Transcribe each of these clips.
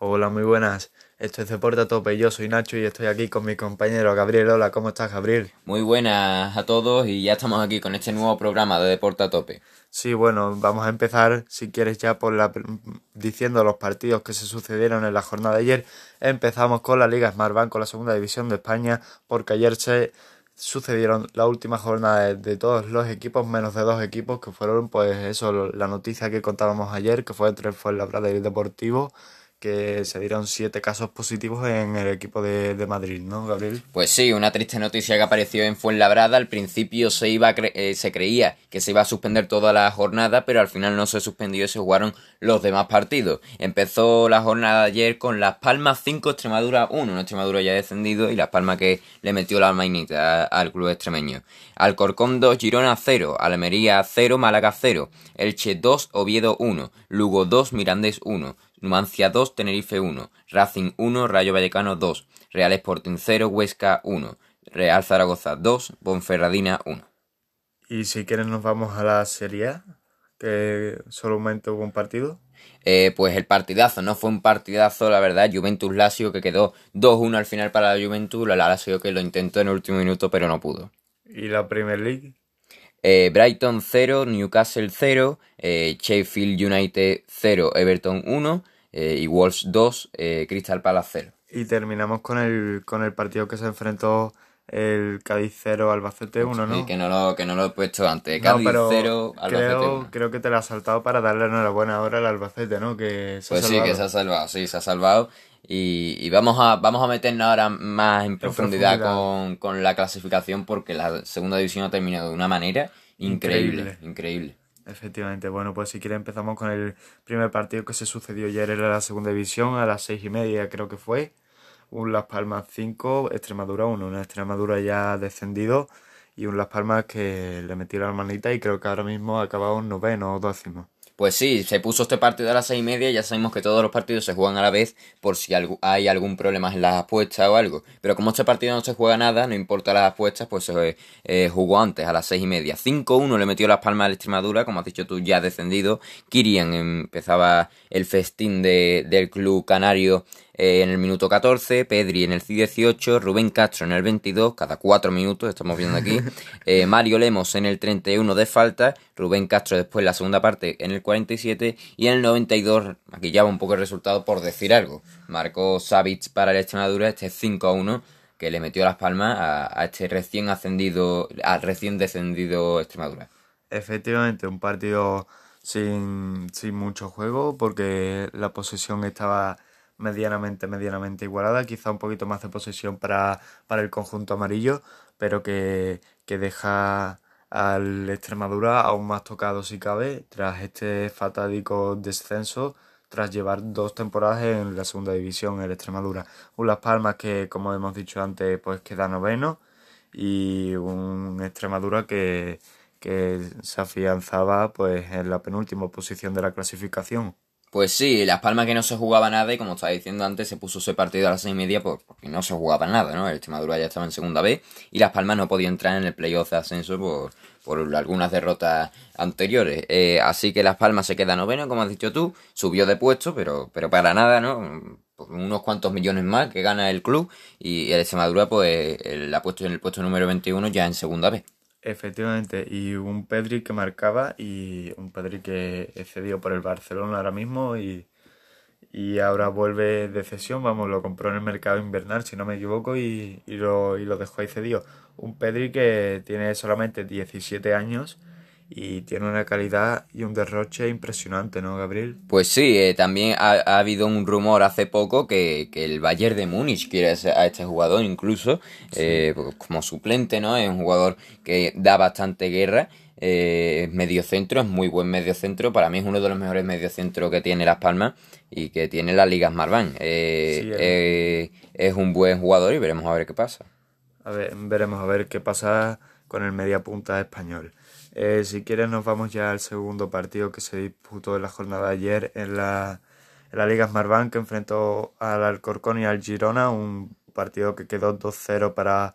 Hola, muy buenas. Esto es Deporte a Tope. Yo soy Nacho y estoy aquí con mi compañero Gabriel. Hola, ¿cómo estás, Gabriel? Muy buenas a todos y ya estamos aquí con este nuevo programa de Deporte a Tope. Sí, bueno, vamos a empezar, si quieres, ya por la diciendo los partidos que se sucedieron en la jornada de ayer. Empezamos con la Liga Smartbank, con la segunda división de España, porque ayer se sucedieron la última jornada de, todos los equipos, menos de dos equipos, que fueron, pues, eso, la noticia que contábamos ayer, que fue entre el Fuenlabrada y el Deportivo que se dieron siete casos positivos en el equipo de, Madrid, ¿no, Gabriel? Pues sí, una triste noticia que apareció en Fuenlabrada. Al principio se iba eh, se creía que se iba a suspender toda la jornada, pero al final no se suspendió y se jugaron los demás partidos. Empezó la jornada ayer con Las Palmas 5, Extremadura 1. Una Extremadura ya descendido y Las Palmas que le metió la mainita al club extremeño. Alcorcón 2, Girona 0, Almería 0, Málaga 0, Elche 2, Oviedo 1, Lugo 2, Mirandés 1. Numancia 2, Tenerife 1, Racing 1, Rayo Vallecano 2, Real Sporting 0, Huesca 1, Real Zaragoza 2, Bonferradina 1. Y si quieren nos vamos a la Serie A, que solamente hubo un partido. Eh, pues el partidazo, no fue un partidazo, la verdad, Juventus Lazio que quedó 2-1 al final para la Juventus, la Lazio que lo intentó en el último minuto pero no pudo. ¿Y la Premier League? Eh, Brighton 0, Newcastle 0, eh, Sheffield United 0, Everton 1 eh, y Wolves 2, Crystal Palace 0. Y terminamos con el, con el partido que se enfrentó el Cádiz 0 Albacete 1, ¿no? Sí, que no lo, que no lo he puesto antes. Cádiz 0 Albacete creo, 1. Creo que te lo has saltado para darle enhorabuena ahora al Albacete, ¿no? Que se pues sí, que se ha salvado, sí, se ha salvado. Y, vamos, a, vamos a meternos ahora más en profundidad, Con, la clasificación porque la segunda división ha terminado de una manera increíble, increíble. Efectivamente, bueno, pues si quiere empezamos con el primer partido que se sucedió ayer en la segunda división a las seis y media creo que fue. Un Las Palmas 5, Extremadura 1, una Extremadura ya descendido y un Las Palmas que le metió la manita y creo que ahora mismo ha acabado un noveno o décimo. Pues sí, se puso este partido a las seis y media. Ya sabemos que todos los partidos se juegan a la vez por si hay algún problema en las apuestas o algo. Pero como este partido no se juega nada, no importa las apuestas, pues se eh, jugó antes a las seis y media. 5-1 le metió las palmas a la Extremadura, como has dicho tú, ya descendido. Kirian empezaba el festín del club canario eh, en el minuto 14, Pedri en el 18, Rubén Castro en el 22, cada 4 minutos, estamos viendo aquí, eh, Mario Lemos en el 31 de falta, Rubén Castro después la segunda parte en el 47 y en el 92 maquillaba un poco el resultado por decir algo. Marcó Savic para el Extremadura este 5 a 1 que le metió las palmas a, este recién ascendido, al recién descendido Extremadura. Efectivamente, un partido sin, sin mucho juego porque la posesión estaba medianamente, medianamente igualada, quizá un poquito más de posesión para, para el conjunto amarillo, pero que, que deja al Extremadura aún más tocado si cabe tras este fatádico descenso tras llevar dos temporadas en la segunda división el Extremadura. Un Las Palmas que como hemos dicho antes pues queda noveno y un Extremadura que, que se afianzaba pues en la penúltima posición de la clasificación. Pues sí, Las Palmas que no se jugaba nada y como estaba diciendo antes se puso ese partido a las seis y media porque no se jugaba nada, ¿no? El Extremadura ya estaba en segunda B y Las Palmas no podía entrar en el playoff de ascenso por, por algunas derrotas anteriores. Eh, así que Las Palmas se queda noveno, como has dicho tú, subió de puesto, pero, pero para nada, ¿no? unos cuantos millones más que gana el club y el Extremadura pues el, ha puesto en el puesto número 21 ya en segunda B. Efectivamente, y un Pedri que marcaba y un Pedri que excedió por el Barcelona ahora mismo y, y ahora vuelve de cesión, vamos, lo compró en el mercado invernal si no me equivoco y, y, lo, y lo dejó ahí cedido. Un Pedri que tiene solamente 17 años y tiene una calidad y un derroche impresionante, ¿no, Gabriel? Pues sí, eh, también ha, habido un rumor hace poco que, el Bayern de Múnich quiere a este jugador incluso eh, como suplente, ¿no? Es un jugador que da bastante guerra. Eh, es mediocentro, es muy buen mediocentro. Para mí es uno de los mejores mediocentros que tiene Las Palmas y que tiene la Liga Smartbank. es un buen jugador y veremos a ver qué pasa. A ver, veremos a ver qué pasa con el mediapunta español. Eh, si quieres nos vamos ya al segundo partido que se disputó en la jornada de ayer en la, en la Liga Smartbank que enfrentó al Alcorcón y al Girona, un partido que quedó 2-0 para,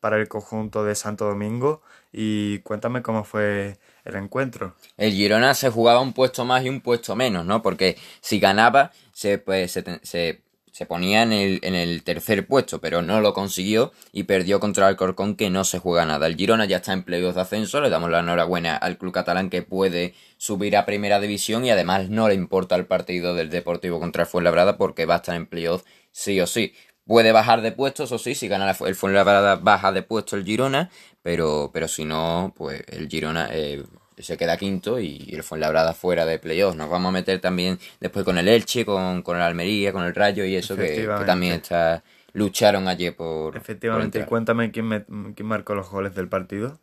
para el conjunto de Santo Domingo y cuéntame cómo fue el encuentro. El Girona se jugaba un puesto más y un puesto menos, ¿no? Porque si ganaba se, pues, se, se se ponía en el, en el tercer puesto, pero no lo consiguió y perdió contra el Corcón que no se juega nada. El Girona ya está en playoffs de ascenso, le damos la enhorabuena al club catalán que puede subir a primera división y además no le importa el partido del Deportivo contra el Fuenlabrada porque va a estar en playoffs sí o sí. Puede bajar de puestos, o sí, si gana el Fuenlabrada baja de puesto el Girona, pero, pero si no, pues el Girona eh, se queda quinto y el Fuenlabrada fuera de playoffs. Nos vamos a meter también después con el Elche, con, con el Almería, con el Rayo y eso que, también está lucharon ayer por... Efectivamente, cuéntame quién, me, quién marcó los goles del partido.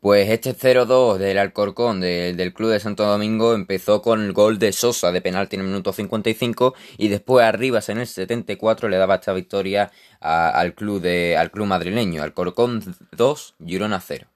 Pues este 0-2 del Alcorcón del Club de Santo Domingo empezó con el gol de Sosa de penalti en el minuto 55 y después Arribas en el 74 le daba esta victoria al club de al club madrileño. Alcorcón 2, Girona 0.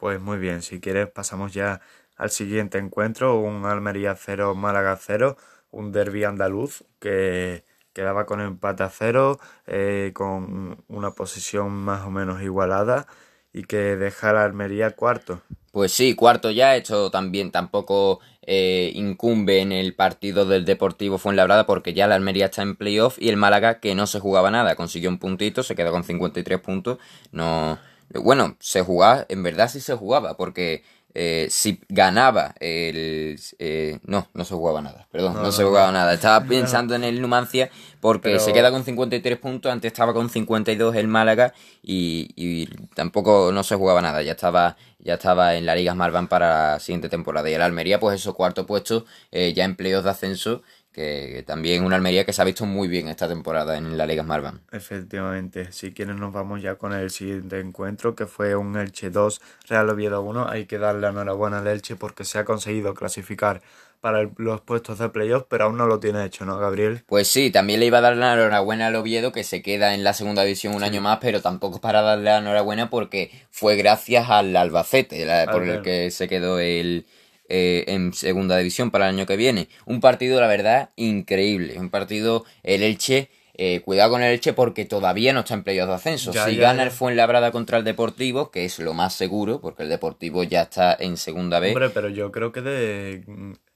Pues muy bien, si quieres pasamos ya al siguiente encuentro, un Almería 0, Málaga 0, un derby andaluz que quedaba con empate a 0, eh, con una posición más o menos igualada y que deja la Almería cuarto. Pues sí, cuarto ya, esto también tampoco eh, incumbe en el partido del Deportivo Fuenlabrada porque ya la Almería está en playoff y el Málaga que no se jugaba nada, consiguió un puntito, se quedó con 53 puntos, no bueno, se jugaba, en verdad sí se jugaba, porque eh, si ganaba el... Eh, no, no se jugaba nada, perdón, no, se jugaba nada. Estaba pensando en el Numancia porque se queda con 53 puntos, antes estaba con 52 el Málaga y, y, tampoco no se jugaba nada, ya estaba ya estaba en la Liga Marvan para la siguiente temporada. Y el Almería, pues eso, cuarto puesto, eh, ya empleos de ascenso que también una Almería que se ha visto muy bien esta temporada en la Liga Marvan. Efectivamente, si quieren nos vamos ya con el siguiente encuentro que fue un Elche 2, Real Oviedo 1. Hay que darle la enhorabuena al Elche porque se ha conseguido clasificar para los puestos de playoff, pero aún no lo tiene hecho, ¿no, Gabriel? Pues sí, también le iba a dar la enhorabuena al Oviedo que se queda en la segunda división un año más, pero tampoco para darle la enhorabuena porque fue gracias al Albacete, por el que se quedó el eh, en segunda división para el año que viene. Un partido, la verdad, increíble. Un partido, el Elche. Eh, cuidado con el Elche porque todavía no está en playoff de ascenso. si gana el Fuenlabrada contra el Deportivo, que es lo más seguro, porque el Deportivo ya está en segunda B. Hombre, pero yo creo que de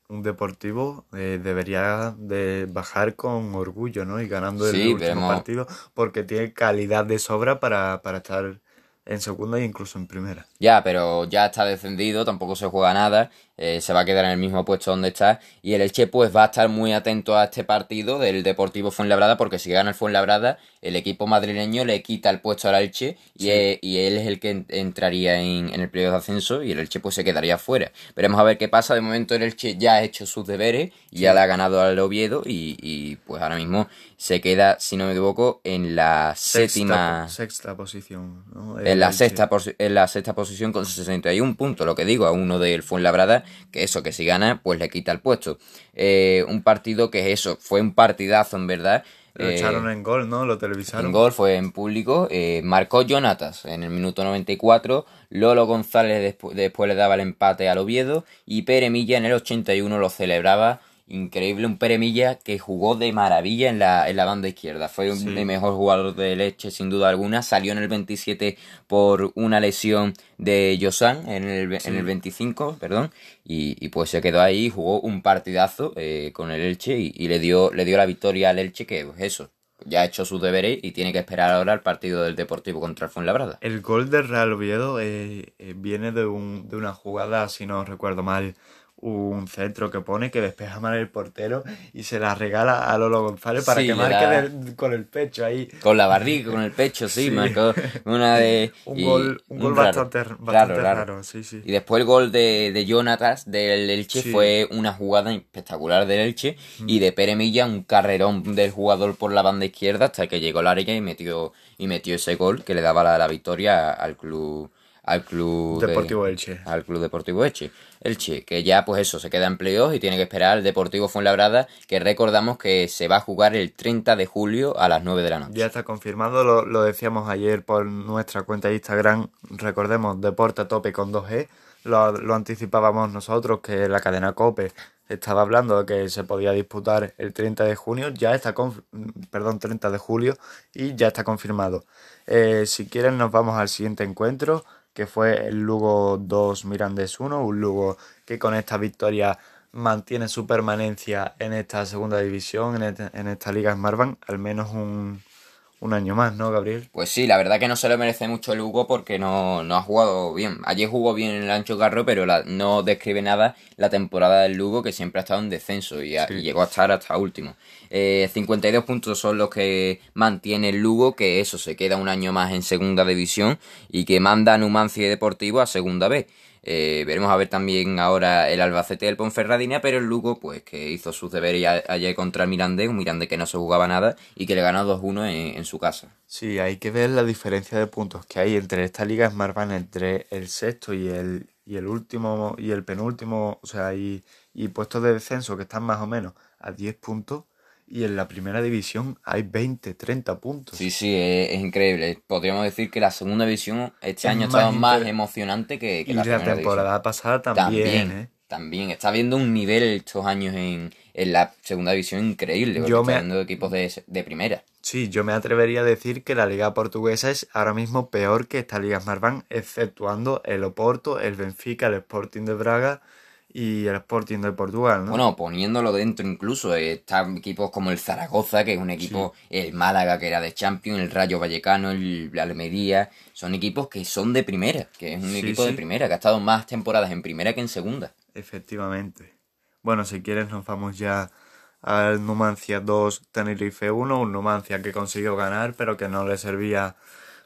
un Deportivo eh, debería de bajar con orgullo, ¿no? Y ganando el último partido, porque tiene calidad de sobra para, para estar en segunda e incluso en primera. Ya, pero ya está descendido, tampoco se juega nada eh, se va a quedar en el mismo puesto donde está. Y el Elche pues va a estar muy atento a este partido del Deportivo Fuenlabrada porque si gana el Fuenlabrada, el equipo madrileño le quita el puesto al Elche y, e, y él es el que entraría en, el periodo de ascenso y el Elche pues se quedaría fuera. Veremos a ver qué pasa. De momento el Elche ya ha hecho sus deberes y ya le ha ganado al Oviedo y, y, pues ahora mismo se queda, si no me equivoco, en la séptima... Sexta posición. En, la sexta, en la sexta posición con 61 puntos, lo que digo, a uno del Fuenlabrada que eso, que si gana, pues le quita el puesto. Eh, un partido que es eso, fue un partidazo en verdad. Lo eh, echaron en gol, ¿no? Lo televisaron. En gol, fue en público. Eh, marcó Jonatas en el minuto 94. Lolo González después le daba el empate al Oviedo. Y Pere Milla en el 81 lo celebraba increíble, un Peremilla que jugó de maravilla en la, en la banda izquierda. Fue un, el mejor jugador de leche, sin duda alguna. Salió en el 27 por una lesión de Yosan en el, en el 25, perdón. Y, y, pues se quedó ahí, jugó un partidazo eh, con el Elche y, le, dio, le dio la victoria al Elche, que pues eso, ya ha hecho sus deberes y tiene que esperar ahora el partido del Deportivo contra el Fuenlabrada. El gol del Real Oviedo eh, eh, viene de, un, de una jugada, si no recuerdo mal, un centro que pone que despeja mal el portero y se la regala a Lolo González para que marque con el pecho ahí. Con la barriga, con el pecho, sí, marcó una de... un gol, un gol bastante, raro, sí, sí. Y después el gol de, de Jonatas del Elche fue una jugada espectacular del Elche mm. y de Pere Milla un carrerón del jugador por la banda izquierda hasta que llegó la área y metió, y metió ese gol que le daba la, la victoria al club al club Deportivo Elche. Al club Deportivo Elche. Elche, que ya pues eso, se queda en playoff y tiene que esperar al Deportivo Fuenlabrada, que recordamos que se va a jugar el 30 de julio a las 9 de la noche. Ya está confirmado, lo, lo decíamos ayer por nuestra cuenta de Instagram, recordemos, Deporte a tope con 2G, lo, lo, anticipábamos nosotros, que la cadena COPE estaba hablando de que se podía disputar el 30 de junio, ya está perdón, 30 de julio y ya está confirmado. Eh, si quieren nos vamos al siguiente encuentro, que fue el Lugo 2 Mirandés 1, un Lugo que con esta victoria mantiene su permanencia en esta segunda división, en, este, en esta Liga Smartbank, al menos un, un año más, ¿no, Gabriel? Pues sí, la verdad que no se lo merece mucho el Hugo porque no, ha jugado bien. Ayer jugó bien en el Ancho Carro, pero no describe nada la temporada del Lugo que siempre ha estado en descenso y, llegó a estar hasta último. 52 eh, puntos son los que mantiene el Lugo, que eso se queda un año más en segunda división y que manda a Numancia Deportivo a segunda B. Eh, veremos a ver también ahora el Albacete del Ponferradina, pero el Lugo, pues que hizo sus deberes ayer contra el Mirandés, un Mirandés que no se jugaba nada y que le ganó 2-1 en, su casa. Sí, hay que ver la diferencia de puntos que hay entre esta liga Smartbank, entre el sexto y el, y el último y el penúltimo, o sea, y, y puestos de descenso que están más o menos a 10 puntos y en la primera división hay 20, 30 puntos. Sí, sí, es, increíble. Podríamos decir que la segunda división este año ha estado más emocionante que, la, temporada pasada también. ¿eh? También, está viendo un nivel estos años en, la segunda división increíble. Yo está viendo equipos de, primera. Sí, yo me atrevería a decir que la liga portuguesa es ahora mismo peor que esta liga Smartbank, exceptuando el Oporto, el Benfica, el Sporting de Braga y el Sporting de Portugal, ¿no? Bueno, poniéndolo dentro incluso, eh, están equipos como el Zaragoza, que es un equipo, el Málaga, que era de Champions, el Rayo Vallecano, el Almería, son equipos que son de primera, que es un equipo de primera, que ha estado más temporadas en primera que en segunda. Efectivamente. Bueno, si quieres nos vamos ya al Numancia 2 Tenerife 1, un Numancia que consiguió ganar, pero que no le servía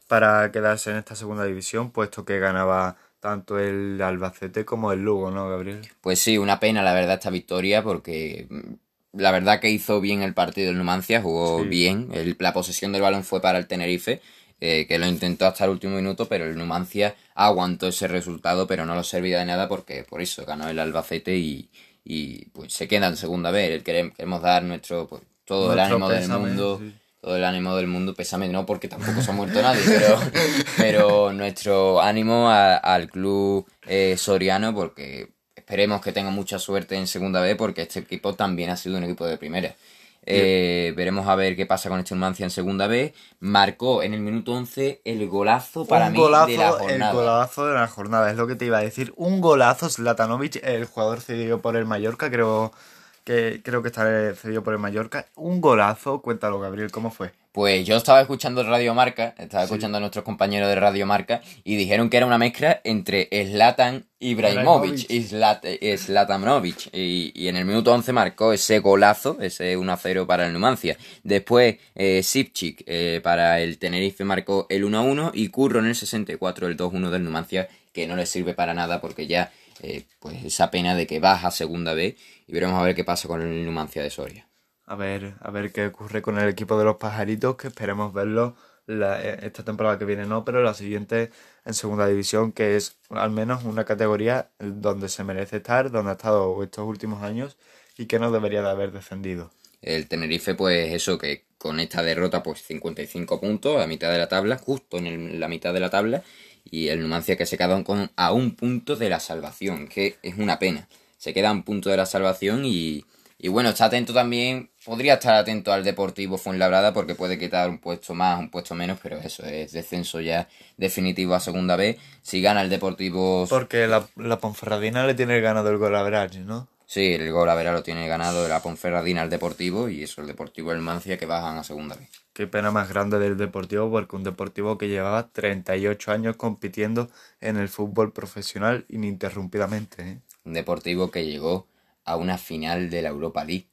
para quedarse en esta segunda división, puesto que ganaba tanto el Albacete como el Lugo, ¿no, Gabriel? Pues sí, una pena la verdad esta victoria porque mm, la verdad que hizo bien el partido el Numancia, jugó bien, la posesión del balón fue para el Tenerife, eh, que lo intentó hasta el último minuto, pero el Numancia aguantó ese resultado, pero no lo servía de nada porque por eso ganó el Albacete y, y pues se queda en segunda vez. Queremos dar nuestro pues, todo el ánimo del mundo todo el ánimo del mundo, pésame no, porque tampoco se ha muerto nadie, pero, pero nuestro ánimo al club eh, soriano, porque esperemos que tenga mucha suerte en segunda vez, porque este equipo también ha sido un equipo de primera. Eh, veremos a ver qué pasa con este Numancia en segunda vez. Marcó en el minuto 11 el golazo para mí de la jornada. El golazo de la jornada, es lo que te iba a decir. Un golazo, Zlatanovic, el jugador cedido por el Mallorca, creo que creo que está cedido por el Mallorca. Un golazo, cuéntalo Gabriel, ¿cómo fue? Pues yo estaba escuchando Radio Marca, estaba escuchando a nuestros compañeros de Radio Marca y dijeron que era una mezcla entre Zlatan Ibrahimovic y Zlatanovic. Y, y en el minuto 11 marcó ese golazo, ese 1-0 para el Numancia. Después eh, Sipchik eh, para el Tenerife marcó el 1-1 y Curro en el 64 el 2-1 del Numancia, que no le sirve para nada porque ya eh, pues esa pena de que baja a segunda B y veremos a ver qué pasa con el Numancia de Soria. A ver, a ver qué ocurre con el equipo de los pajaritos, que esperemos verlo eh, esta temporada que viene no, pero la siguiente en segunda división, que es al menos una categoría donde se merece estar, donde ha estado estos últimos años y que no debería de haber descendido. El Tenerife, pues eso, que con esta derrota, pues 55 puntos a mitad de la tabla, justo en la mitad de la tabla, y el Numancia que se queda con, a un punto de la salvación, que es una pena se queda un punto de la salvación y, y bueno, está atento también, podría estar atento al Deportivo Fuenlabrada porque puede quitar un puesto más, un puesto menos, pero eso es descenso ya definitivo a segunda vez. Si gana el Deportivo... Porque la, la Ponferradina le tiene ganado el gol a ¿no? Sí, el gol a lo tiene ganado la Ponferradina al Deportivo y eso, el Deportivo el Mancia que bajan a segunda vez. Qué pena más grande del Deportivo porque un Deportivo que llevaba 38 años compitiendo en el fútbol profesional ininterrumpidamente. ¿eh? un deportivo que llegó a una final de la Europa League,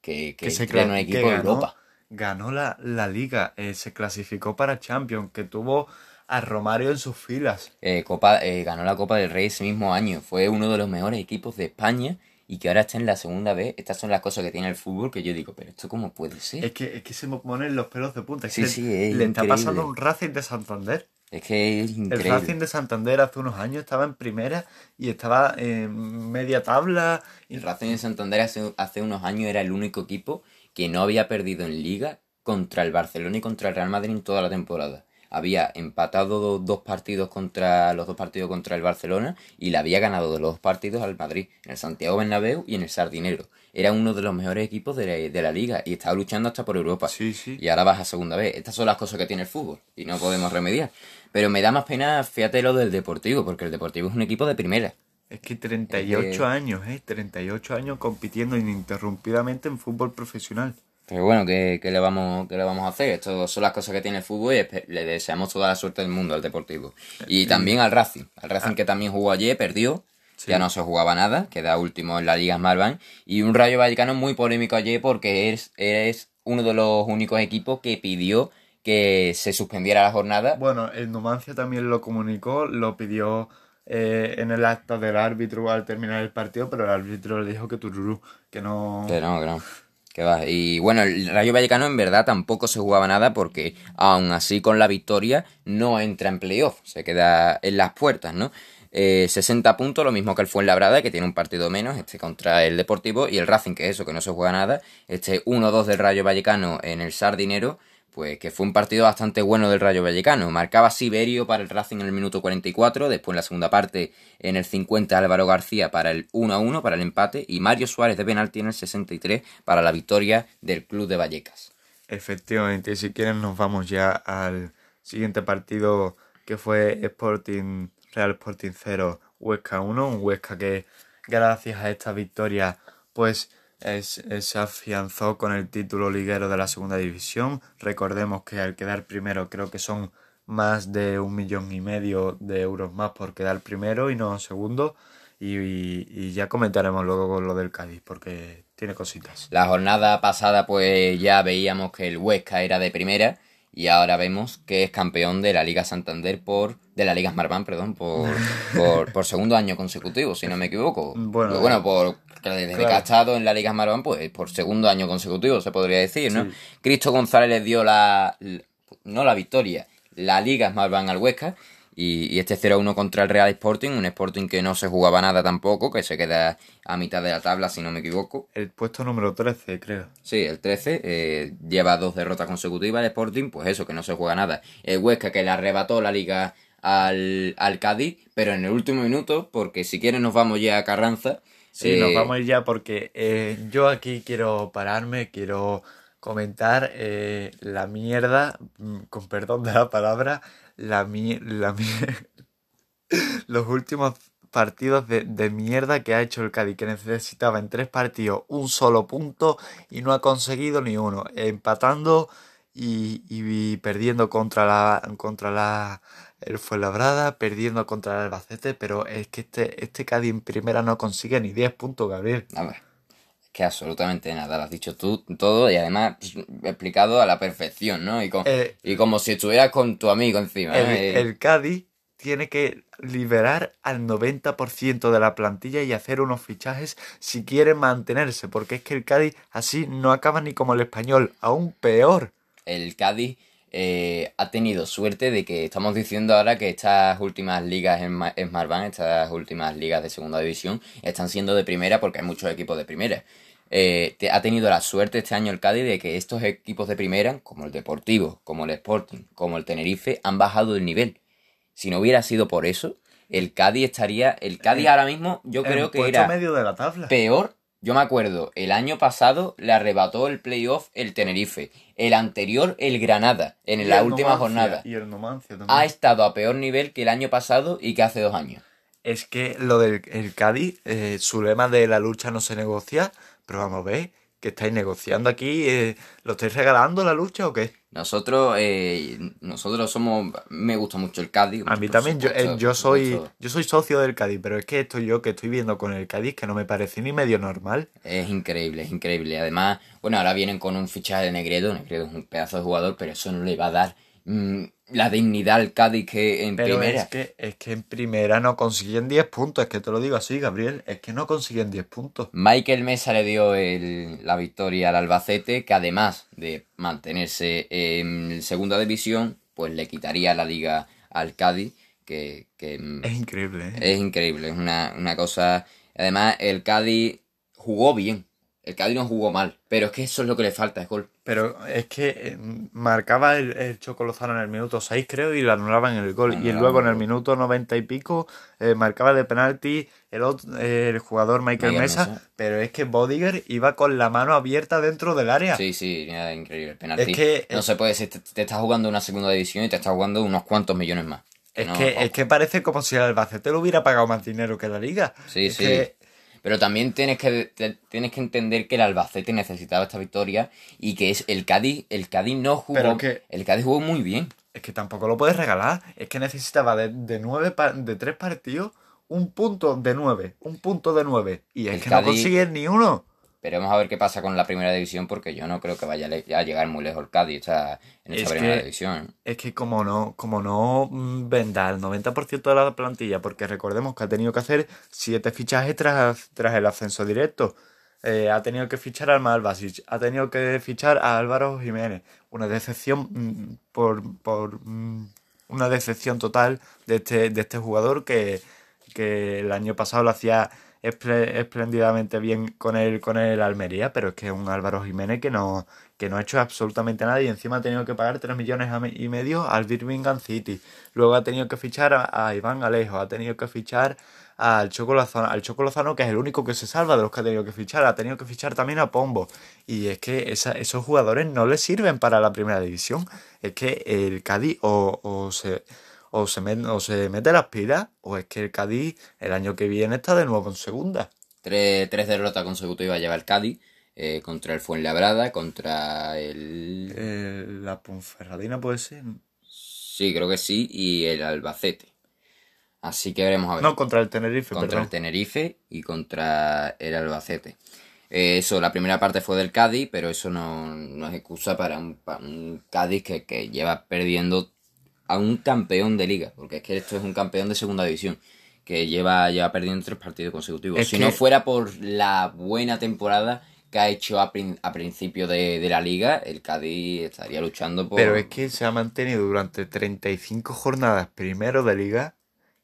que, que, se creó un equipo ganó, Europa. Ganó la, la liga, eh, se clasificó para Champions, que tuvo a Romario en sus filas. Eh, Copa, eh, ganó la Copa del Rey ese mismo año, fue uno de los mejores equipos de España y que ahora está en la segunda vez. Estas son las cosas que tiene el fútbol que yo digo, pero ¿esto cómo puede ser? Es que, es que se me ponen los pelos de punta. sí, sí, le está pasando un Racing de Santander. Es que es increíble. El Racing de Santander hace unos años estaba en primera y estaba en media tabla. El Racing de Santander hace, hace unos años era el único equipo que no había perdido en liga contra el Barcelona y contra el Real Madrid en toda la temporada. Había empatado dos partidos contra los dos partidos contra el Barcelona y le había ganado de los dos partidos al Madrid, en el Santiago Bernabéu y en el Sardinero. Era uno de los mejores equipos de la, liga y estaba luchando hasta por Europa. Sí, sí. Y ahora vas a segunda vez. Estas son las cosas que tiene el fútbol y no podemos remediar. Pero me da más pena, fíjate lo del Deportivo, porque el Deportivo es un equipo de primera. Es que 38 años, ¿eh? 38 años compitiendo ininterrumpidamente en fútbol profesional. Pero bueno, ¿qué, le vamos, ¿qué le vamos a hacer? Estas son las cosas que tiene el fútbol y le deseamos toda la suerte del mundo al Deportivo. Y también al Racing. Al Racing que también jugó ayer, perdió. Ya no se jugaba nada, queda último en la Liga Smartbank. Y un Rayo Vallecano muy polémico ayer porque es, es uno de los únicos equipos que pidió que se suspendiera la jornada. Bueno, el Numancia también lo comunicó, lo pidió eh, en el acta del árbitro al terminar el partido, pero el árbitro le dijo que tururú, que no... Que no, que no. Y bueno, el Rayo Vallecano en verdad tampoco se jugaba nada porque aún así con la victoria no entra en playoff, se queda en las puertas, ¿no? 60 eh, puntos, lo mismo que el Fuenlabrada, que tiene un partido menos, este contra el Deportivo, y el Racing, que es eso, que no se juega nada, este 1-2 del Rayo Vallecano en el Sardinero, pues que fue un partido bastante bueno del Rayo Vallecano. Marcaba Siberio para el Racing en el minuto 44, después en la segunda parte en el 50 Álvaro García para el 1 1 para el empate y Mario Suárez de penalti en el 63 para la victoria del Club de Vallecas. Efectivamente, si quieren nos vamos ya al siguiente partido que fue Sporting Real Sporting 0 Huesca 1, un Huesca que gracias a esta victoria pues se afianzó con el título liguero de la segunda división. Recordemos que al quedar primero creo que son más de un millón y medio de euros más por quedar primero y no segundo. Y, ya comentaremos luego con lo del Cádiz porque tiene cositas. La jornada pasada pues ya veíamos que el Huesca era de primera y ahora vemos que es campeón de la Liga Santander por de la Liga Smartbank, perdón, por, por, segundo año consecutivo, si no me equivoco. Bueno, bueno por desde que ha estado en la Liga Smartbank, pues por segundo año consecutivo se podría decir, ¿no? Cristo González le dio la, no la victoria, la Liga Smartbank al Huesca y, este 0-1 contra el Real Sporting, un Sporting que no se jugaba nada tampoco, que se queda a mitad de la tabla, si no me equivoco. El puesto número 13, creo. Sí, el 13. Eh, lleva dos derrotas consecutivas el Sporting, pues eso, que no se juega nada. El Huesca que le arrebató la liga al, al Cádiz, pero en el último minuto, porque si quieres nos vamos ya a Carranza. Sí, nos eh, vamos ya porque eh, yo aquí quiero pararme, quiero comentar la mierda, mm, con perdón de la palabra, la, la los últimos partidos de, de, mierda que ha hecho el Cádiz, que necesitaba en tres partidos un solo punto y no ha conseguido ni uno, empatando y, y perdiendo contra la contra la el Fuenlabrada, perdiendo contra el Albacete, pero es que este, este Cádiz en primera no consigue ni 10 puntos, Gabriel. A ver, es que absolutamente nada, lo has dicho tú todo y además pues, explicado a la perfección, ¿no? Y, eh, y como si estuvieras con tu amigo encima. El, el Cádiz tiene que liberar al 90% de la plantilla y hacer unos fichajes si quiere mantenerse, porque es que el Cádiz así no acaba ni como el español, aún peor. El Cádiz eh, ha tenido suerte de que estamos diciendo ahora que estas últimas ligas en, Smartbank, estas últimas ligas de segunda división, están siendo de primera porque hay muchos equipos de primera. Eh, ha tenido la suerte este año el Cádiz de que estos equipos de primera, como el Deportivo, como el Sporting, como el Tenerife, han bajado el nivel. Si no hubiera sido por eso, el Cádiz estaría. El Cádiz ahora mismo, yo creo que era. medio de la tabla. Peor yo me acuerdo, el año pasado le arrebató el playoff el Tenerife. El anterior, el Granada, en la última jornada. Y el Numancia también. Ha estado a peor nivel que el año pasado y que hace dos años. Es que lo del el Cádiz, eh, su lema de la lucha no se negocia, pero vamos a ver, que estáis negociando aquí? Eh, ¿Lo estáis regalando la lucha o qué? Nosotros, eh, nosotros somos, me gusta mucho el Cádiz. A mí también, yo, eh, yo soy yo soy socio del Cádiz, pero es que esto yo que estoy viendo con el Cádiz que no me parece ni medio normal. Es increíble, es increíble. Además, bueno, ahora vienen con un fichaje de Negredo, Negredo es un pedazo de jugador, pero eso no le va a dar mm, la dignidad al Cádiz que en primera. Es que, es que en primera no consiguen 10 puntos, es que te lo digo así, Gabriel, es que no consiguen 10 puntos. Michael Mesa le dio la victoria al Albacete, que además de mantenerse en segunda división, pues le quitaría la liga al Cádiz, que... Es increíble, ¿eh? Es increíble, es una, una cosa... Además, el Cádiz jugó bien, El Cádiz no jugó mal, pero es que eso es lo que le falta, es gol. Pero es que eh, marcaba el, el Chocolozano en el minuto 6, creo, y lo anulaban en el gol. y Anulaban luego en el minuto 90 y pico eh, marcaba de penalti el, ot- el jugador Michael Michael Mesa, Mesa. pero es que Bodiger iba con la mano abierta dentro del área. Sí, sí, era increíble. El penalti. Es que- no se puede decir, te, te estás jugando una segunda división y te estás jugando unos cuantos millones más. Es, No, que, es que parece como si el Albacete lo hubiera pagado más dinero que la liga. Sí, Es sí. que- Pero también tienes que, te- tienes que entender que el Albacete necesitaba esta victoria y que es el Cádiz, el Cádiz no jugó, Pero que- el Cádiz jugó muy bien. Es que tampoco lo puedes regalar. Es que necesitaba de, de nueve de tres partidos un punto de nueve. Un punto de nueve. Y es El que no Cádiz- consigues ni uno. Pero vamos a ver qué pasa con la primera división porque yo no creo que vaya a le- a llegar muy lejos el Cádiz en esta Es primera que- división. Es que como no, como no mm, venda el 90% de la plantilla, porque recordemos que ha tenido que hacer siete fichajes tras, tras el ascenso directo. Eh, ha tenido que fichar al Malvasic, ha tenido que fichar a Álvaro Jiménez. Una decepción mm, por, por mm, una decepción total de este, de este jugador que, que el año pasado lo hacía espléndidamente bien con el, con el Almería, pero es que es un Álvaro Jiménez que no, que no ha hecho absolutamente nada y encima ha tenido que pagar 3 millones y medio al Birmingham City. Luego ha tenido que fichar a, Iván Alejo, ha tenido que fichar al Choco Lozano, al Choco Lozano, que es el único que se salva de los que ha tenido que fichar, ha tenido que fichar también a Pombo. Y es que esos jugadores no le sirven para la primera división. Es que el Cádiz o, o se o se, met- o se mete las pilas, o es que el Cádiz el año que viene está de nuevo en segunda. Tres, tres derrotas consecutivas lleva el Cádiz eh, contra el Fuenlabrada, contra el... Eh, la Ponferradina puede ser. Sí, creo que sí, y el Albacete. Así que veremos a ver. No, contra el Tenerife, contra perdón. el Tenerife y contra el Albacete. Eh, eso, la primera parte fue del Cádiz, pero eso no, no es excusa para un, para un Cádiz que, que lleva perdiendo a un campeón de liga, porque es que esto es un campeón de segunda división, que lleva, lleva perdiendo tres partidos consecutivos. Es si que- no fuera por la buena temporada que ha hecho a, prin- a principio de, de la liga, el Cádiz estaría luchando por... Pero es que se ha mantenido durante 35 jornadas primero de liga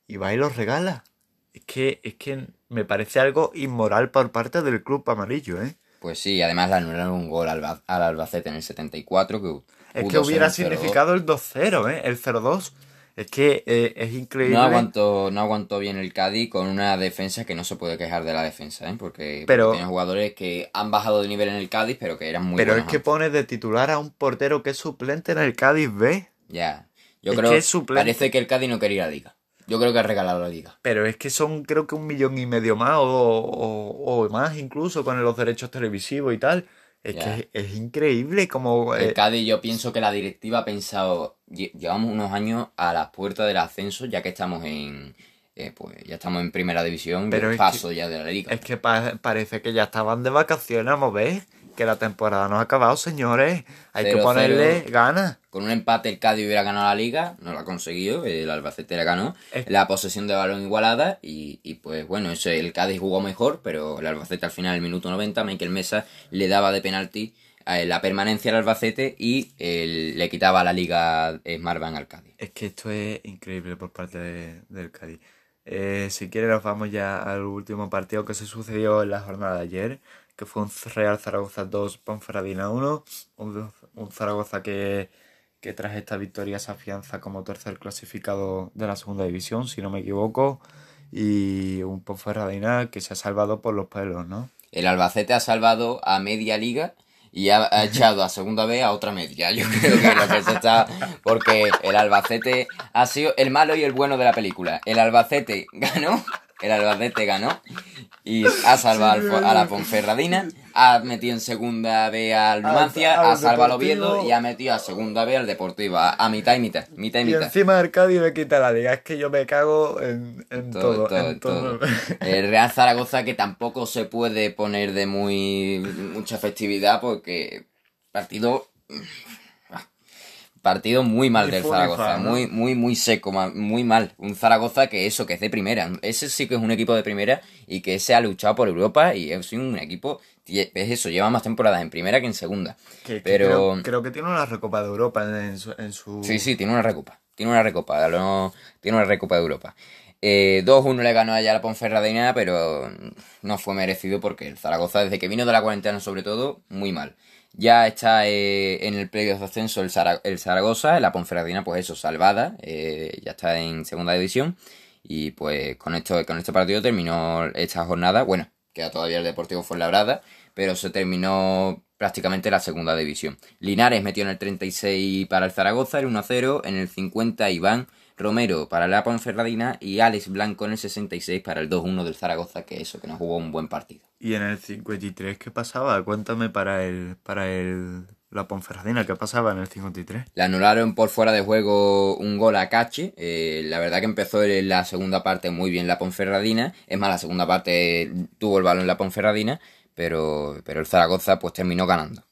y va y los regala. Es que, es que me parece algo inmoral por parte del club amarillo, ¿eh? Pues sí, además le anularon un gol al, al Albacete en el 74, que Es que hubiera un 0-2. significado el 2-0, ¿eh? El 0-2. Es que eh, es increíble. No aguantó, no aguantó bien el Cádiz con una defensa que no se puede quejar de la defensa, ¿eh? Porque, Pero- porque tiene jugadores que han bajado de nivel en el Cádiz, pero que eran muy Pero es que antes. pone de titular a un portero que es suplente en el Cádiz B. Ya. Yo Es creo que es parece que el Cádiz no quería ir a la liga. Yo creo que ha regalado la liga. Pero es que son creo que un millón y medio más o, o- o más incluso con los derechos televisivos y tal. Es que es, es increíble como... El eh, Cádiz, yo pienso que la directiva ha pensado, lle- llevamos unos años a las puertas del ascenso, ya que estamos en, eh, pues ya estamos en primera división, Pero paso ya de la liga. Es que pa- parece que ya estaban de vacaciones, a ver, que la temporada no ha acabado, señores. Hay que ponerle cero. ganas. Con un empate el Cádiz hubiera ganado la liga, no lo ha conseguido, el Albacete la ganó, Es- la posesión de balón igualada y, y pues bueno, eso, el Cádiz jugó mejor, pero el Albacete al final, el minuto 90, Michael Mesa le daba de penalti eh, la permanencia al Albacete y el- le quitaba la liga Smartbank al Cádiz. Es que esto es increíble por parte de- del Cádiz. Eh, si quiere nos vamos ya al último partido que se sucedió en la jornada de ayer, que fue un Real Zaragoza 2, Ponferradina 1, un, un Zaragoza que, que tras esta victoria se afianza como tercer clasificado de la segunda división, si no me equivoco, y un Ponferradina que se ha salvado por los pelos, ¿no? El Albacete ha salvado a media liga y ha, ha echado a segunda vez a otra media. Yo creo que lo que se está. Porque el Albacete ha sido el malo y el bueno de la película. El Albacete ganó. El Albacete ganó y ha salvado a la Ponferradina, ha metido en segunda B al Numancia, ha salvado al. Oviedo y ha metido a segunda B al Deportivo, a, a mitad y mitad, mitad y Y mitad. encima del Cádiz me quita la liga, es que yo me cago en, en todo, Todo, todo, en todo. todo. El Real Zaragoza que tampoco se puede poner de muy mucha festividad porque partido partido muy mal del Zaragoza, muy muy muy seco, muy mal. Un Zaragoza que eso que es de primera, ese sí que es un equipo de primera y que se ha luchado por Europa y es un equipo es eso, lleva más temporadas en primera que en segunda. Que- que Pero creo, creo que tiene una recopa de Europa en su... En su... Sí, sí, tiene una recopa. Tiene una recopa. no- tiene una recopa de Europa. Eh, 2-1 le ganó allá a la Ponferradina, pero no fue merecido porque el Zaragoza, desde que vino de la cuarentena sobre todo, muy mal. Ya está eh, en el playoff de ascenso el, el, Zaragoza, la Ponferradina, pues eso, salvada, eh, ya está en segunda división. Y pues con esto, con este partido terminó esta jornada. Bueno, queda todavía el Deportivo Fuenlabrada, pero se terminó prácticamente la segunda división. Linares metió en el 36 para el Zaragoza, el 1-0, en el 50 Iván Romero para la Ponferradina y Alex Blanco en el 66 para el 2-1 del Zaragoza, que eso, que nos jugó un buen partido. ¿Y en el 53 qué pasaba? Cuéntame para el, para el, la Ponferradina, ¿qué pasaba en el 53? Le anularon por fuera de juego un gol a Cache. Eh, la verdad que empezó en la segunda parte muy bien la Ponferradina. Es más, la segunda parte tuvo el balón la Ponferradina, pero, pero el Zaragoza pues terminó ganando.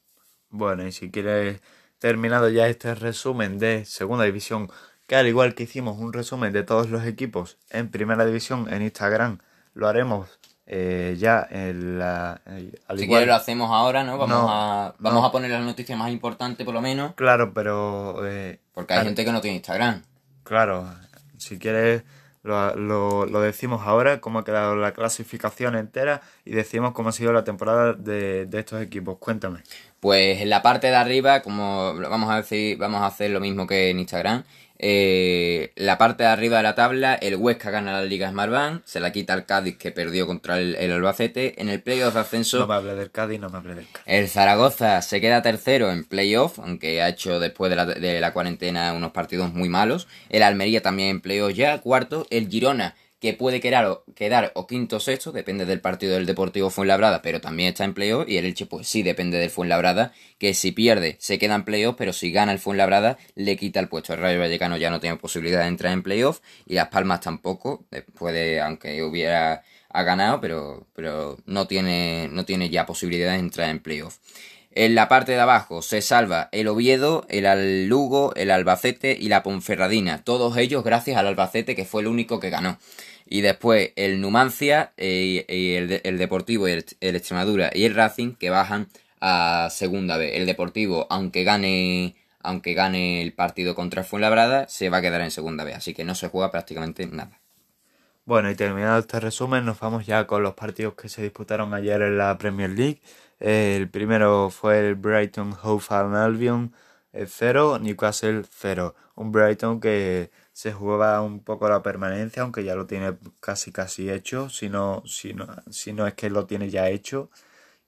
Bueno, y si quieres terminado ya este resumen de segunda división que al igual que hicimos un resumen de todos los equipos en primera división en Instagram, lo haremos eh, ya en la... Eh, si quieres lo hacemos ahora, ¿no? Vamos, a, vamos a poner las noticias más importantes por lo menos. Claro, pero... Eh, Porque hay gente que no tiene Instagram. Claro, si quieres lo, lo, lo, decimos ahora, cómo ha quedado la clasificación entera y decimos cómo ha sido la temporada de, de estos equipos. Cuéntame. Pues en la parte de arriba, como vamos a decir, vamos a hacer lo mismo que en Instagram. Eh, la parte de arriba de la tabla, el Huesca gana la Liga Smartbank, se la quita el Cádiz que perdió contra el, Albacete. En el playoff de ascenso. No me hable del Cádiz, no me hable del Cádiz. El Zaragoza se queda tercero en playoff, aunque ha hecho después de la, de la cuarentena unos partidos muy malos. El Almería también en playoff ya, cuarto. El Girona que puede quedar o, quedar o quinto o sexto, depende del partido del Deportivo Fuenlabrada, pero también está en playoff, y el Elche pues sí depende del Fuenlabrada, que si pierde se queda en playoff, pero si gana el Fuenlabrada le quita el puesto. El Rayo Vallecano ya no tiene posibilidad de entrar en playoff, y Las Palmas tampoco, después de, aunque hubiera ha ganado, pero, pero no, tiene, no tiene ya posibilidad de entrar en playoff. En la parte de abajo se salva el Oviedo, el Lugo, el Albacete y la Ponferradina. Todos ellos gracias al Albacete que fue el único que ganó. Y después el Numancia, eh, y el, Deportivo, el, el, Extremadura y el Racing que bajan a segunda vez. El Deportivo, aunque gane, aunque gane el partido contra el Fuenlabrada, se va a quedar en segunda vez. Así que no se juega prácticamente nada. Bueno, y terminado este resumen, nos vamos ya con los partidos que se disputaron ayer en la Premier League. El primero fue el Brighton Hove Albion 0, Newcastle 0. Un Brighton que se jugaba un poco la permanencia, aunque ya lo tiene casi casi hecho, si no, si no, si no es que lo tiene ya hecho.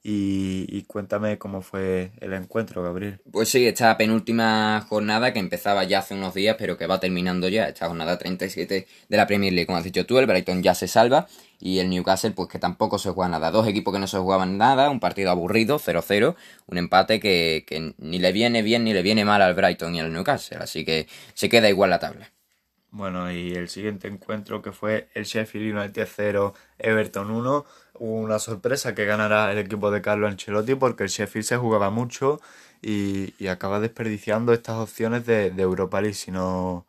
Y, cuéntame cómo fue el encuentro, Gabriel. Pues sí, esta penúltima jornada que empezaba ya hace unos días, pero que va terminando ya, esta jornada 37 de la Premier League, como has dicho tú, el Brighton ya se salva y el Newcastle pues que tampoco se juega nada. Dos equipos que no se jugaban nada, un partido aburrido, 0-0, un empate que, que ni le viene bien ni le viene mal al Brighton y al Newcastle, así que se queda igual la tabla. Bueno, y el siguiente encuentro que fue el Sheffield United 0, Everton 1, hubo una sorpresa que ganará el equipo de Carlo Ancelotti porque el Sheffield se jugaba mucho y, y acaba desperdiciando estas opciones de, de Europa League si no,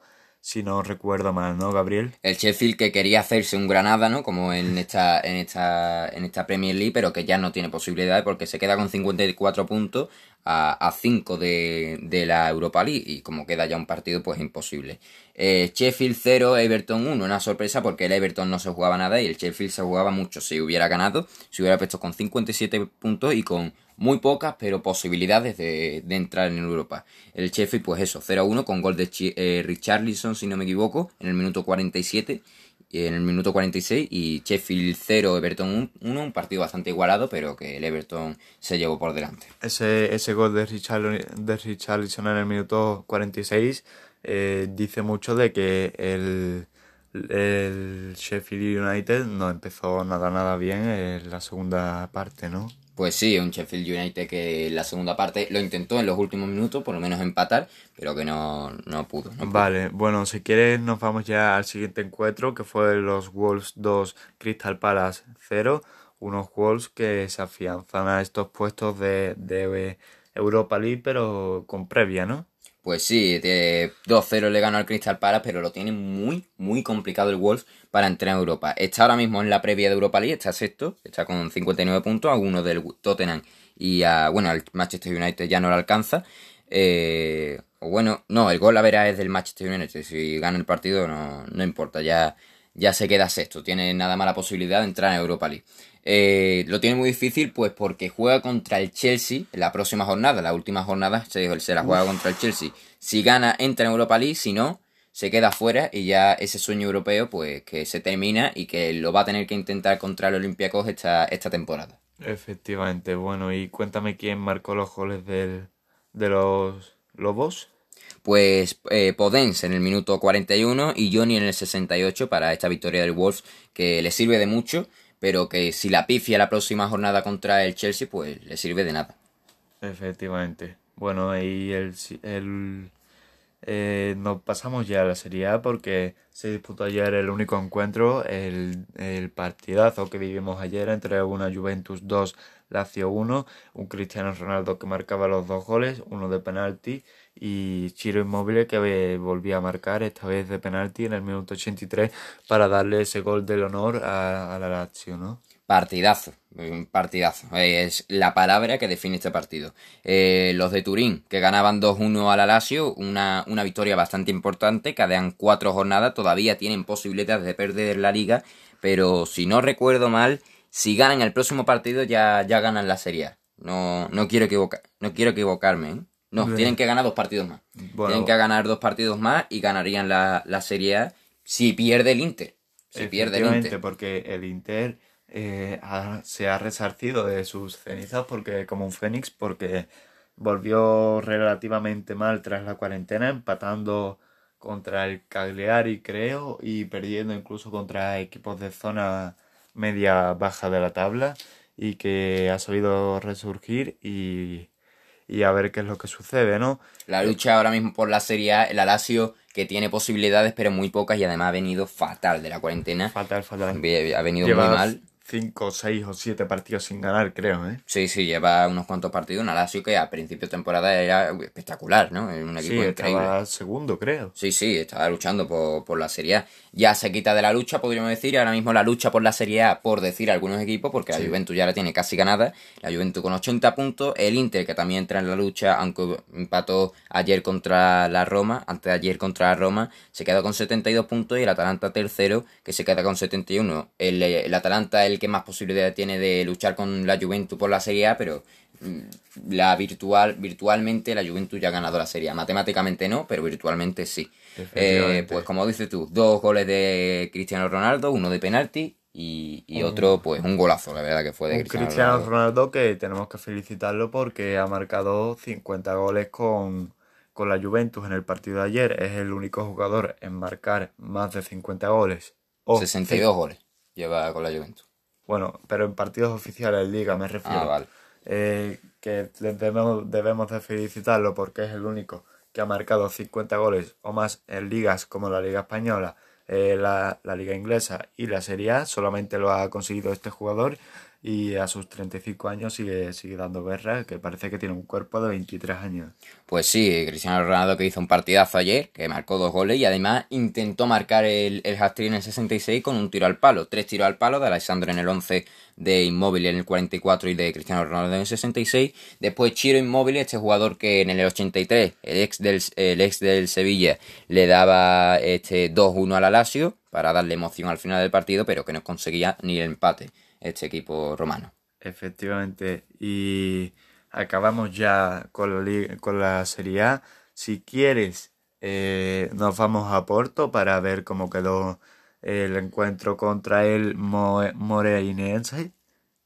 si no recuerdo mal, ¿no, Gabriel? El Sheffield que quería hacerse un Granada, ¿no? Como en esta, en esta, en esta Premier League, pero que ya no tiene posibilidades porque se queda con 54 puntos a, a 5 de, de, la Europa League y como queda ya un partido, pues imposible. Eh, Sheffield 0, Everton 1, una sorpresa porque el Everton no se jugaba nada y el Sheffield se jugaba mucho. Si hubiera ganado, se hubiera puesto con 57 puntos y con muy pocas, pero posibilidades de, entrar en Europa. El Sheffield, pues eso, 0-1 con gol de eh, Richarlison, si no me equivoco, en el minuto 47 en el minuto 46 y Sheffield 0, Everton 1, un partido bastante igualado, pero que el Everton se llevó por delante. Ese, ese gol de, de Richarlison en el minuto 46 eh, dice mucho de que el, el Sheffield United no empezó nada nada bien en la segunda parte, ¿no? Pues sí, un Sheffield United que la segunda parte lo intentó en los últimos minutos, por lo menos empatar, pero que no, pudo, Vale, bueno, si quieres nos vamos ya al siguiente encuentro, que fue los Wolves 2, Crystal Palace 0. Unos Wolves que se afianzan a estos puestos de, de Europa League, pero con previa, ¿no? Pues sí, 2-0 le ganó al Crystal Palace, pero lo tiene muy, muy complicado el Wolves para entrar en Europa. Está ahora mismo en la previa de Europa League, está sexto, está con 59 puntos, a uno del Tottenham y a, bueno, al Manchester United ya no lo alcanza. Eh, bueno, no, el gol a verá es del Manchester United, si gana el partido no, no importa, ya, ya se queda sexto. Tiene nada más la posibilidad de entrar en Europa League. Eh, lo tiene muy difícil, pues porque juega contra el Chelsea en la próxima jornada. La última jornada se, se la juega contra el Chelsea. Si gana, entra en Europa League. Si no, se queda fuera y ya ese sueño europeo, pues que se termina y que lo va a tener que intentar contra el Olympiacos esta, esta temporada. Efectivamente, bueno, y cuéntame quién marcó los goles del, de los Lobos. Pues eh, Podens en el minuto 41 y Johnny en el 68 para esta victoria del Wolves que le sirve de mucho pero que si la pifia la próxima jornada contra el Chelsea, pues le sirve de nada. Efectivamente. Bueno, y el, el eh, nos pasamos ya a la Serie A porque se disputó ayer el único encuentro, el, el partidazo que vivimos ayer entre una Juventus 2, Lazio 1, un Cristiano Ronaldo que marcaba los dos goles, uno de penalti y Chiro Inmóvil que volvía a marcar, esta vez de penalti en el minuto 83 para darle ese gol del honor a, la Lazio, ¿no? Partidazo, partidazo. Es la palabra que define este partido. Eh, los de Turín, que ganaban 2-1 a la Lazio, una, una victoria bastante importante, quedan cuatro jornadas, todavía tienen posibilidades de perder la liga, pero si no recuerdo mal, si ganan el próximo partido ya, ya ganan la Serie No, no, quiero, equivocar, no quiero equivocarme, ¿eh? No, tienen que ganar dos partidos más. tienen que ganar dos partidos más y ganarían la, la Serie A si pierde el Inter. Si pierde el Inter. porque el Inter eh, se ha resarcido de sus cenizas porque como un fénix porque volvió relativamente mal tras la cuarentena empatando contra el Cagliari creo y perdiendo incluso contra equipos de zona media baja de la tabla y que ha sabido resurgir y y a ver qué es lo que sucede, ¿no? La lucha ahora mismo por la Serie A, el Alasio que tiene posibilidades pero muy pocas y además ha venido fatal de la cuarentena. Fatal, fatal. Ha venido muy mal. 5, 6 o 7 partidos sin ganar, creo, ¿eh? Sí, sí, lleva unos cuantos partidos. Un Alasio que a principio de temporada era espectacular, ¿no? Un equipo sí, Estaba segundo, creo. Sí, sí, estaba luchando por, por la Serie A ya se quita de la lucha, podríamos decir. Ahora mismo la lucha por la Serie A, por decir algunos equipos, porque la Juventus ya la tiene casi ganada. La Juventus con 80 puntos. El Inter, que también entra en la lucha, aunque empató ayer contra la Roma, antes de ayer contra la Roma, se queda con 72 puntos. Y el Atalanta tercero, que se queda con 71. El, el Atalanta es el que más posibilidades tiene de luchar con la Juventus por la Serie A, pero mm, la virtual, virtualmente la Juventus ya ha ganado la Serie A. Matemáticamente no, pero virtualmente sí. Eh, pues como dices tú, dos goles de Cristiano Ronaldo, uno de penalti y, otro, pues un golazo, la verdad que fue de Cristiano, Ronaldo. que tenemos que felicitarlo porque ha marcado 50 goles con, con la Juventus en el partido de ayer. Es el único jugador en marcar más de 50 goles. 62 goles lleva con la Juventus. Bueno, pero en partidos oficiales liga me refiero. Ah, vale. Eh, que debemos, debemos de felicitarlo porque es el único que ha marcado 50 goles o más en ligas como la Liga Española, eh, la, la, Liga Inglesa y la Serie A. Solamente lo ha conseguido este jugador y a sus 35 años sigue, sigue dando guerra, que parece que tiene un cuerpo de 23 años. Pues sí, Cristiano Ronaldo que hizo un partidazo ayer, que marcó dos goles y además intentó marcar el, el hat-trick en el 66 con un tiro al palo. Tres tiros al palo de Alessandro en el 11, de Inmóvil en el 44 y de Cristiano Ronaldo en el 66. Después Chiro Inmóvil, este jugador que en el 83, el ex del, el ex del Sevilla, le daba este 2-1 al Lazio para darle emoción al final del partido, pero que no conseguía ni el empate este equipo romano. Efectivamente, y acabamos ya con la, con la Serie A. Si quieres, eh, nos vamos a Porto para ver cómo quedó el encuentro contra el Moreirense.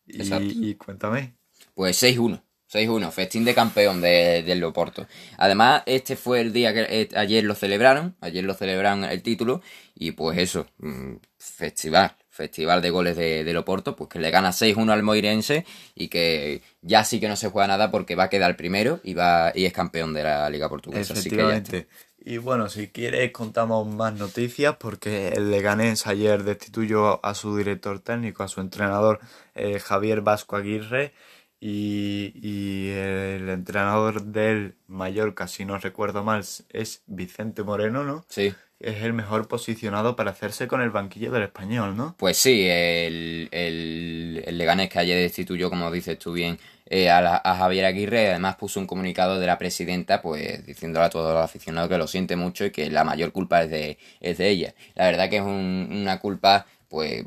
Y, y cuéntame. Pues 6-1. 6-1, festín de campeón de, del Loporto. Además, este fue el día que eh, ayer lo celebraron, ayer lo celebraron el título, y pues eso, mm, festival, festival de goles de, de Loporto, pues que le gana 6-1 al Moirense y que ya sí que no se juega nada porque va a quedar primero y va y es campeón de la Liga Portuguesa. Efectivamente. y bueno, si quieres contamos más noticias porque el Leganés ayer destituyó a su director técnico, a su entrenador eh, Javier Vasco Aguirre y, y, el entrenador del Mallorca, si no recuerdo mal, es Vicente Moreno, ¿no? Sí es el mejor posicionado para hacerse con el banquillo del español, ¿no? Pues sí, el, el, el Leganés que ayer destituyó, como dices tú bien, eh, a, la- a Javier Aguirre. Además puso un comunicado de la presidenta, pues diciéndole a todos los aficionados que lo siente mucho y que la mayor culpa es de, es de ella. La verdad que es un- una culpa, pues,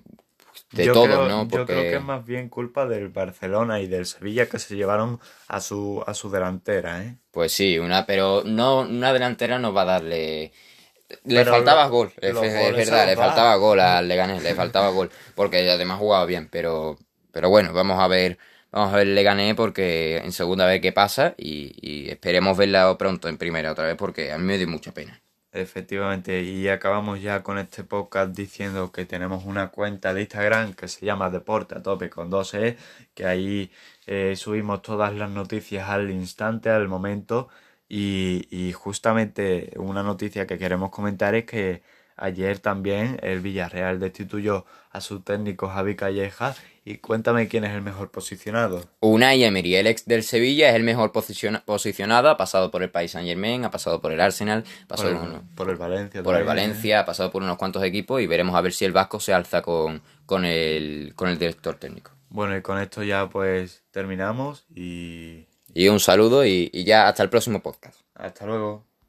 de Yo todos, creo- ¿no? Yo creo que es más bien culpa del Barcelona y del Sevilla que se llevaron a su, a su delantera, ¿eh? Pues sí, una, pero no, una delantera no va a darle. Le Pero faltaba lo- gol, es, verdad, le faltaba gol al Leganés, le faltaba gol, porque además jugaba bien, pero, pero bueno, vamos a ver, vamos a ver Leganés porque en segunda vez qué pasa y, y esperemos verla pronto en primera otra vez porque a mí me dio mucha pena. Efectivamente, y acabamos ya con este podcast diciendo que tenemos una cuenta de Instagram que se llama Deporte a tope con 2E, que ahí eh, subimos todas las noticias al instante, al momento, y, y justamente una noticia que queremos comentar es que ayer también el Villarreal destituyó a su técnico Javi Calleja, y cuéntame quién es el mejor posicionado. Unai Emery, el ex del Sevilla, es el mejor posiciona- posicionado, ha pasado por el Paris Saint Germain, ha pasado por el Arsenal, ha Por pasado el, por, por el Valencia. por el también, ¿eh? Valencia, ha pasado por unos cuantos equipos y veremos a ver si el Vasco se alza con, con, el, con el director técnico. Bueno, y con esto ya pues terminamos y Y un saludo y, ya hasta el próximo podcast. hasta luego.